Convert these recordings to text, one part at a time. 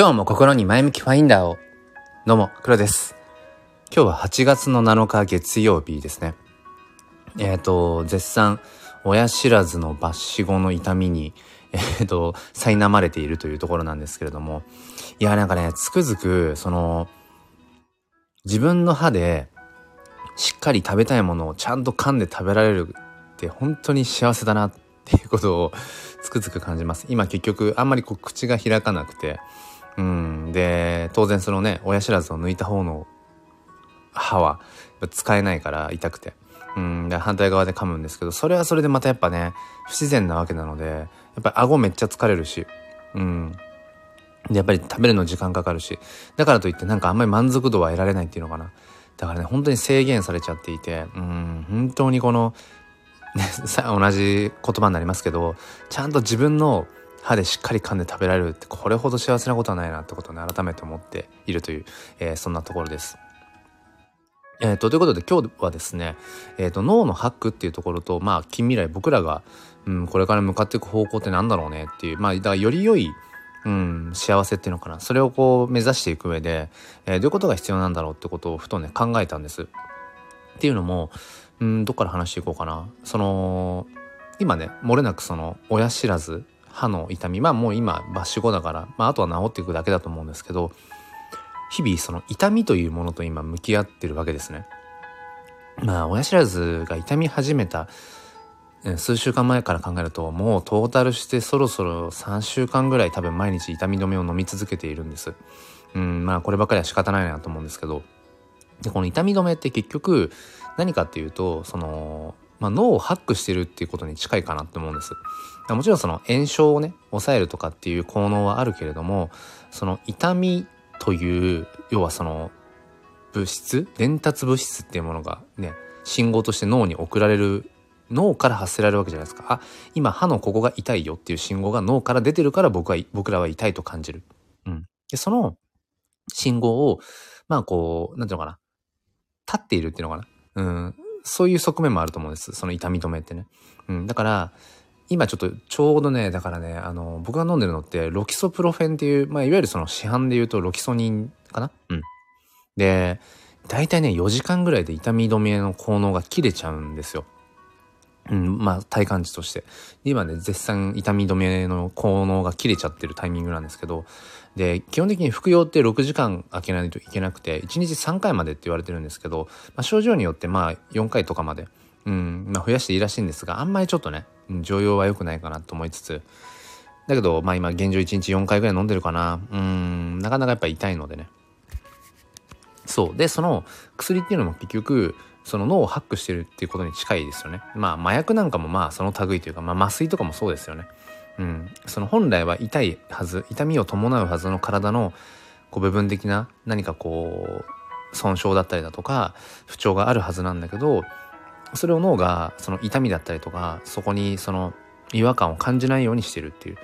今日も心に前向きファインダーを。どうも、黒です。今日は8月の7日月曜日ですね。えっ、ー、と、絶賛、親知らずの抜歯後の痛みに、えっ、ー、と、苛まれているというところなんですけれども、いや、なんかね、つくづく、その、自分の歯で、しっかり食べたいものをちゃんと噛んで食べられるって本当に幸せだなっていうことをつくづく感じます。今結局あんまりこう口が開かなくて、うん、で、当然そのね、親知らずを抜いた方の歯は使えないから痛くて。うん、で反対側で噛むんですけど、それはそれでまたやっぱね、不自然なわけなので、やっぱり顎めっちゃ疲れるし、うん。で、やっぱり食べるの時間かかるし、だからといってなんかあんまり満足度は得られないっていうのかな。だからね、本当に制限されちゃっていて、うん、本当にこの、ね、さ同じ言葉になりますけど、ちゃんと自分の歯でしっかり噛んで食べられるってこれほど幸せなことはないなってことをね改めて思っているという、えー、そんなところです。えーと、ということで今日はですね、えーと、脳のハックっていうところとまあ近未来僕らが、うん、これから向かっていく方向って何だろうねっていうまあだからより良い、うん、幸せっていうのかなそれをこう目指していく上で、えー、どういうことが必要なんだろうってことをふとね考えたんです。っていうのも、うん、どっから話していこうかな。その今ね漏れなくその親知らず歯の痛みまあもう今抜歯後だから、まあ、あとは治っていくだけだと思うんですけど日々その痛みというものと今向き合ってるわけですね。まあ親知らずが痛み始めた数週間前から考えるともうトータルしてそろそろ3週間ぐらい多分毎日痛み止めを飲み続けているんです。うんまあこればかりは仕方ないなと思うんですけどでこの痛み止めって結局何かっていうとそのまあ、脳をハックしてるっていうことに近いかなって思うんです。もちろんその炎症をね抑えるとかっていう効能はあるけれどもその痛みという要はその物質伝達物質っていうものがね信号として脳に送られる脳から発せられるわけじゃないですか。あ今歯のここが痛いよっていう信号が脳から出てるから僕は僕らは痛いと感じる。うん、でその信号をまあこうなんていうのかな。立っているっていうのかな、うん、そういう側面もあると思うんです。その痛み止めってね。うん。だから、今ちょっとちょうどね、だからね、あの、僕が飲んでるのってロキソプロフェンっていう、まあ、いわゆるその市販で言うとロキソニンかな？うん。で、大体ね、4時間ぐらいで痛み止めの効能が切れちゃうんですよ。うん、まあ体感値として。今ね、絶賛痛み止めの効能が切れちゃってるタイミングなんですけど、で、基本的に服用って6時間空けないといけなくて、1日3回までって言われてるんですけど、まあ、症状によってまあ4回とかまで、うん、まあ増やしていいらしいんですが、あんまりちょっとね、常用は良くないかなと思いつつ、だけど、まあ今現状1日4回ぐらい飲んでるかな。うん、なかなかやっぱ痛いのでね。そう。で、その薬っていうのも結局、その脳をハックしてるっていうことに近いですよね。まあ麻薬なんかもまあその類というか、まあ麻酔とかもそうですよね。うん。その本来は痛いはず、痛みを伴うはずの体のこう部分的な何かこう損傷だったりだとか不調があるはずなんだけど、それを脳がその痛みだったりとか、そこにその違和感を感じないようにしてるっていう。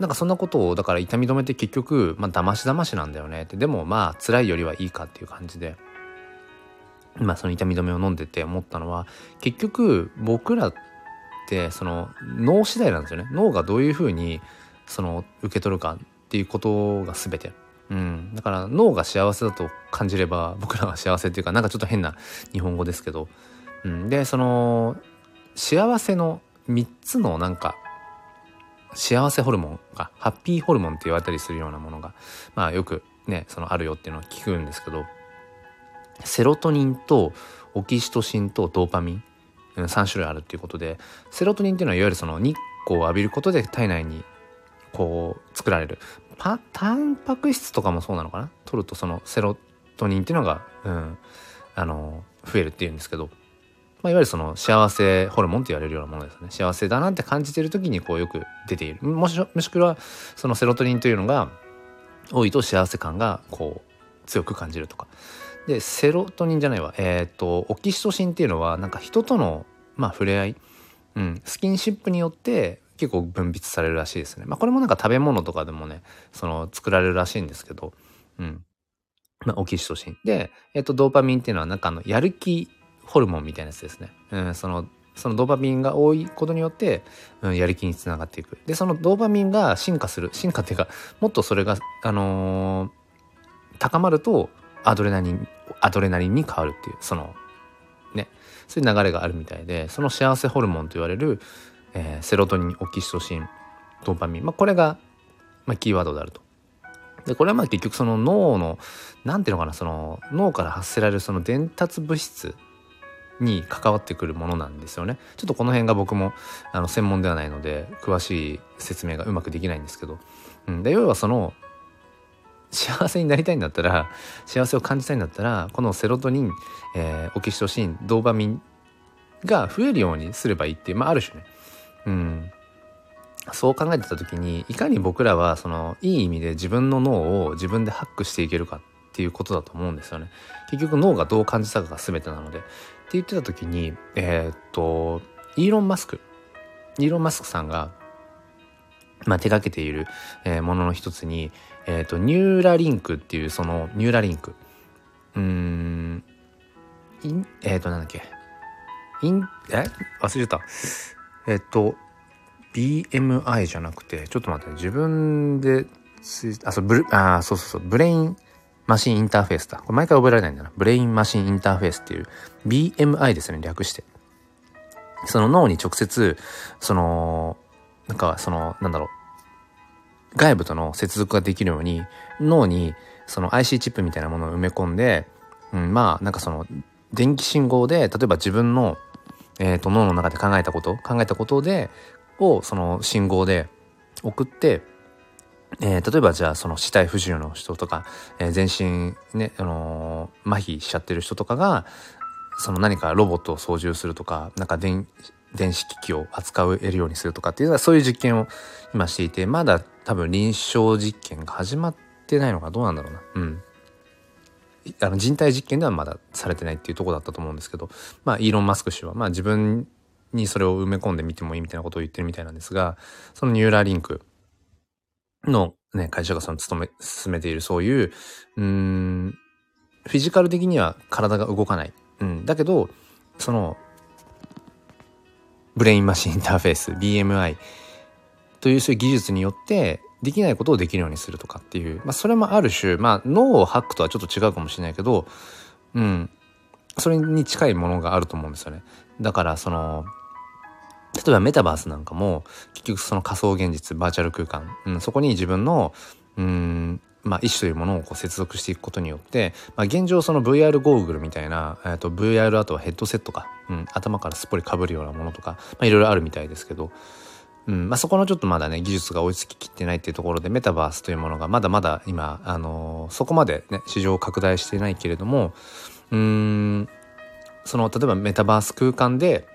なんかそんなことをだから痛み止めって結局まあだましだましなんだよねってでもまあ辛いよりはいいかっていう感じでまその痛み止めを飲んでて思ったのは結局僕らってその脳次第なんですよね。脳がどういうふうにその受け取るかっていうことが全て。うん、だから脳が幸せだと感じれば僕らは幸せっていうかなんかちょっと変な日本語ですけど、うん、でその幸せの3つのなんか幸せホルモンがハッピーホルモンって言われたりするようなものがまあよくねそのあるよっていうのは聞くんですけど。セロトニンとオキシトシンとドーパミン、3種類あるっていうことでセロトニンっていうのはいわゆるその日光を浴びることで体内にこう作られる。パタンパク質とかもそうなのかな？取るとそのセロトニンっていうのが、うん、あの増えるっていうんですけど、まあ、いわゆるその幸せホルモンって言われるようなものですね。幸せだなって感じてる時にこうよく出ている。もしもしくはそのセロトニンというのが多いと幸せ感がこう強く感じるとか。でセロトニンじゃないわえっ、ー、とオキシトシンっていうのはなんか人とのまあ触れ合い、うん、スキンシップによって結構分泌されるらしいですね。まあこれもなんか食べ物とかでもねその作られるらしいんですけど、うん。まあオキシトシン。で、えっ、ー、とドーパミンっていうのはなんかあのやる気ホルモンみたいなやつですね。うん、そのそのドーパミンが多いことによって、うん、やる気につながっていくでそのドーパミンが進化する進化っていうかもっとそれがあのー、高まるとアドレナリンアドレナリンに変わるっていうそのねそういう流れがあるみたいでその幸せホルモンと言われる、えー、セロトニンオキシトシンドーパミン、まあ、これが、まあ、キーワードであると。でこれはまあ結局その脳の何ていうのかなその脳から発せられるその伝達物質に関わってくるものなんですよね。ちょっとこの辺が僕もあの専門ではないので詳しい説明がうまくできないんですけど、うん、で要はその幸せになりたいんだったら幸せを感じたいんだったらこのセロトニン、えー、オキシトシンドーパミンが増えるようにすればいいっていう、まあ、ある種ね、うん、そう考えてた時にいかに僕らはそのいい意味で自分の脳を自分でハックしていけるかっていうことだと思うんですよね。結局脳がどう感じたかが全てなので。って言ってた時にえー、っとイーロン・マスクイーロン・マスクさんがまあ、手掛けている、えー、ものの一つに、えっ、ー、と、ニューラリンクっていう、その、ニューラリンク。うーん、えっ、ー、と、なんだっけ。イン、え？忘れちゃった。えっ、と、BMI じゃなくて、ちょっと待って、自分であ、そう、ブル、あ、そうそうそう、ブレインマシンインターフェースだ。これ毎回覚えられないんだな。ブレインマシンインターフェースっていう BMI ですね、略して。その脳に直接、その、なんかその、なんだろう、外部との接続ができるように、脳にその IC チップみたいなものを埋め込んで、うん、まあ、なんかその、電気信号で、例えば自分の、えっ、ー、と、脳の中で考えたこと、考えたことで、を、その信号で送って、えー、例えばじゃあその死体不自由の人とか、えー、全身ね、あのー、麻痺しちゃってる人とかが、その何かロボットを操縦するとか、なんか電、電子機器を扱えるようにするとかっていうのはそういう実験を今していて、まだ多分臨床実験が始まってないのかどうなんだろうな。うん。あの人体実験ではまだされてないっていうとこだったと思うんですけど、まあイーロン・マスク氏は、まあ自分にそれを埋め込んでみてもいいみたいなことを言ってるみたいなんですが、そのニューラーリンクのね、会社がその勤め、進めているそういう、うん、フィジカル的には体が動かない。うん。だけど、その、ブレインマシンインターフェース、BMI というそういう技術によって、できないことをできるようにするとかっていう、まあそれもある種、まあ脳をハックとはちょっと違うかもしれないけど、うん、それに近いものがあると思うんですよね。だからその、例えばメタバースなんかも結局その仮想現実バーチャル空間、うん、そこに自分のうんまあ、意思というものをこう接続していくことによって、まあ、現状その VR ゴーグルみたいな、えー、と VR あとはヘッドセットか、うん、頭からすっぽりかぶるようなものとか、まあ、いろいろあるみたいですけど、うんまあ、そこのちょっとまだね技術が追いつききってないっていうところでメタバースというものがまだまだ今、あのー、そこまでね市場を拡大していないけれどもうんその例えばメタバース空間で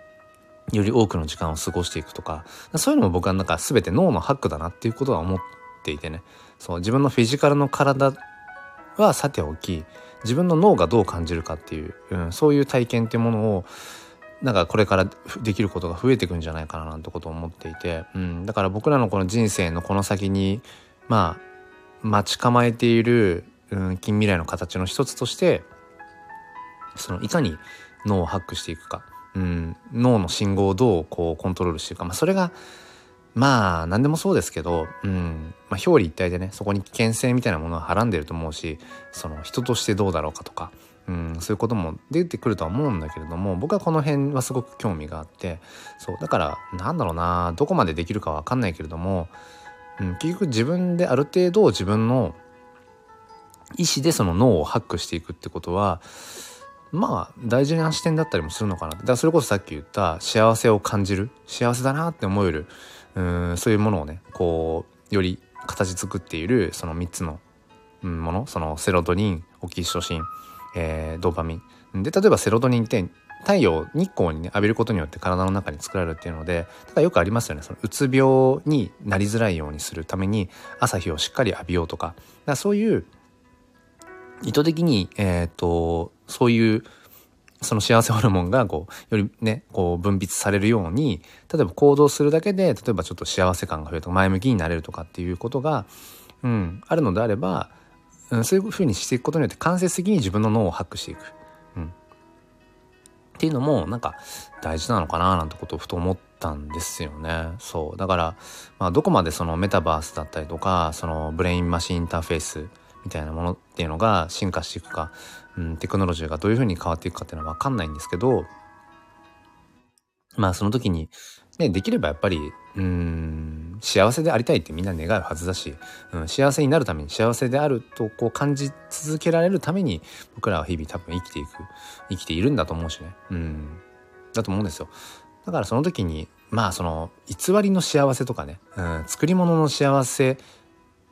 より多くの時間を過ごしていくとかそういうのも僕はなんか全て脳のハックだなっていうことは思っていてね。そう自分のフィジカルの体はさておき自分の脳がどう感じるかっていう、うん、そういう体験っていうものをなんかこれからできることが増えていくんじゃないかななんてことを思っていて、うん、だから僕らのこの人生のこの先にまあ待ち構えている、うん、近未来の形の一つとしてそのいかに脳をハックしていくか、うん、脳の信号をどうこうコントロールしていくか、まあ、それがまあ何でもそうですけど、うん。まあ、表裏一体でねそこに危険性みたいなものははらんでると思うしその人としてどうだろうかとか、うん、そういうことも出てくるとは思うんだけれども僕はこの辺はすごく興味があってそう。だからなんだろうなどこまでできるかわかんないけれども、うん、結局自分である程度自分の意思でその脳をハックしていくってことはまあ大事な視点だったりもするのかな。だからそれこそさっき言った幸せを感じる幸せだなって思えるうんそういうものをねこうより形作っているその3つのものそのセロトニンオキシトシン、えー、ドーパミン。で例えばセロトニンって太陽日光にね浴びることによって体の中に作られるっていうのでただよくありますよね。そのうつ病になりづらいようにするために朝日をしっかり浴びようとか。だそういう意図的に、えっ、ー、とそういうその幸せホルモンがこうよりねこう分泌されるように例えば行動するだけで例えばちょっと幸せ感が増えるとか前向きになれるとかっていうことが、うん、あるのであれば、うん、そういうふうにしていくことによって間接的に自分の脳をハックしていく。うん、っていうのもなんか大事なのかななんてことをふと思ったんですよね。そうだから、まあ、どこまでそのメタバースだったりとかそのブレインマシンインターフェースみたいなものっていうのが進化していくか、うん、テクノロジーがどういうふうに変わっていくかっていうのは分かんないんですけどまあその時に、ね、できればやっぱりうん幸せでありたいってみんな願うはずだし、うん、幸せになるために幸せであるとこう感じ続けられるために僕らは日々多分生きていく生きているんだと思うしね。うん。だと思うんですよ。だからその時にまあその偽りの幸せとかね、うん、作り物の幸せ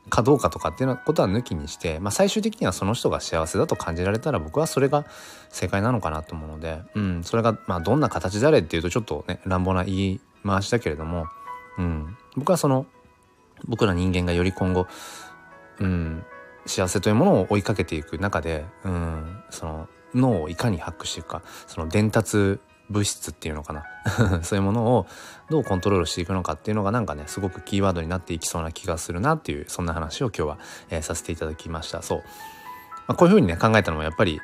かどうかとかっていうことは抜きにして、まあ、最終的にはその人が幸せだと感じられたら僕はそれが正解なのかなと思うので、うん、それがまあどんな形であれっていうとちょっとね乱暴な言い回しだけれども、うん、僕はその僕ら人間がより今後、うん、幸せというものを追いかけていく中で、うん、その脳をいかにハックしていくかその伝達物質っていうのかな？そういうものをどうコントロールしていくのかっていうのがなんかねすごくキーワードになっていきそうな気がするなっていうそんな話を今日は、えー、させていただきました。そう、まあ、こういうふうにね考えたのもやっぱり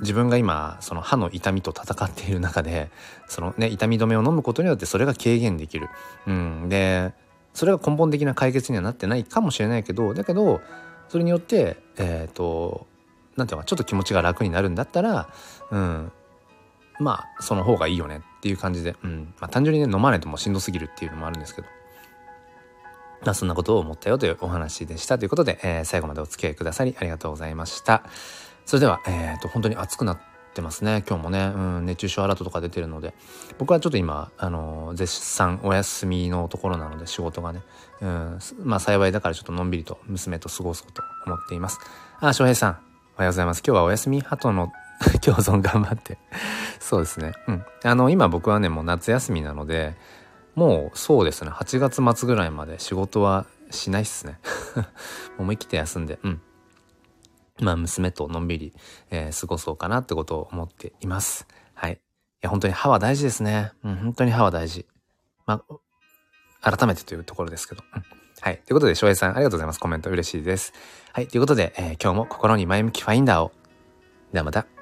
自分が今その歯の痛みと戦っている中でそのね痛み止めを飲むことによってそれが軽減できる、うん、でそれが根本的な解決にはなってないかもしれないけどだけどそれによってえっ、ー、となんていうかちょっと気持ちが楽になるんだったら、うん、まあその方がいいよねっていう感じで、うんまあ、単純にね飲まないともうしんどすぎるっていうのもあるんですけど。まあ、そんなことを思ったよというお話でしたということで、えー、最後までお付き合いくださりありがとうございました。それでは、えっ、ー、と、本当に暑くなってますね。今日もね、うん、熱中症アラートとか出てるので、僕はちょっと今、あの、絶賛お休みのところなので、仕事がね、うん、まあ幸いだからちょっとのんびりと娘と過ごそうと思っています。あ、翔平さん、おはようございます。今日はお休み鳩の 共存頑張ってそうですね。うん。あの、今僕はね、もう夏休みなので、もうそうですね、8月末ぐらいまで仕事はしないっすね。思い切って休んで、うん。まあ、娘とのんびり、えー、過ごそうかなってことを思っています。はい。いや、本当に歯は大事ですね。うん、本当に歯は大事。まあ、改めてというところですけど。うん。はい。ということで、翔平さん、ありがとうございます。コメント嬉しいです。はい。ということで、えー、今日も心に前向きファインダーを。ではまた。